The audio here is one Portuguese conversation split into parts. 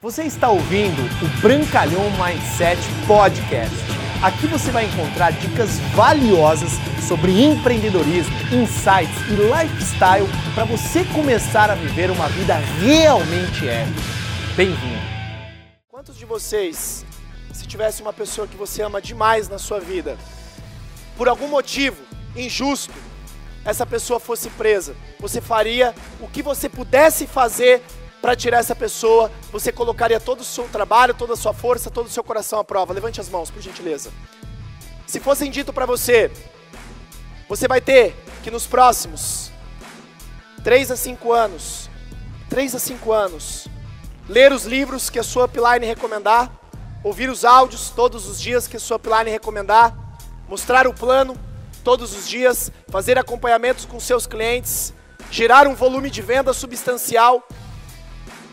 Você está ouvindo o Brancalhão Mindset Podcast. Aqui você vai encontrar dicas valiosas sobre empreendedorismo, insights e lifestyle para você começar a viver uma vida realmente épica. Bem-vindo! Quantos de vocês, se tivesse uma pessoa que você ama demais na sua vida, por algum motivo injusto, essa pessoa fosse presa, você faria o que você pudesse fazer para tirar essa pessoa, você colocaria todo o seu trabalho, toda a sua força, todo o seu coração à prova. Levante as mãos, por gentileza. Se fossem dito para você, você vai ter que nos próximos 3 a 5 anos, 3 a 5 anos, ler os livros que a sua upline recomendar, ouvir os áudios todos os dias que a sua upline recomendar, mostrar o plano todos os dias, fazer acompanhamentos com seus clientes, gerar um volume de venda substancial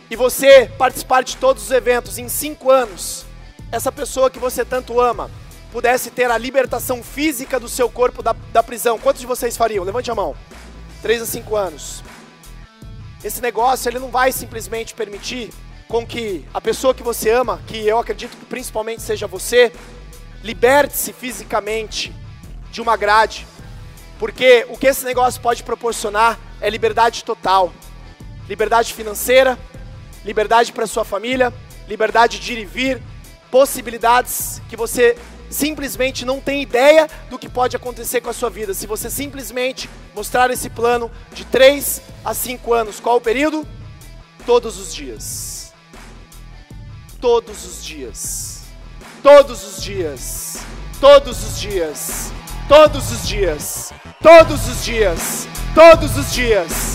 e você participar de todos os eventos em cinco anos, essa pessoa que você tanto ama pudesse ter a libertação física do seu corpo da, da prisão, quantos de vocês fariam? Levante a mão. Três a cinco anos. Esse negócio ele não vai simplesmente permitir com que a pessoa que você ama, que eu acredito que principalmente seja você, liberte-se fisicamente de uma grade. Porque o que esse negócio pode proporcionar é liberdade total. Liberdade financeira, liberdade para sua família, liberdade de ir e vir, possibilidades que você simplesmente não tem ideia do que pode acontecer com a sua vida. Se você simplesmente mostrar esse plano de 3 a 5 anos, qual o período? Todos os dias. Todos os dias. Todos os dias. Todos os dias. Todos os dias. Todos os dias. Todos os dias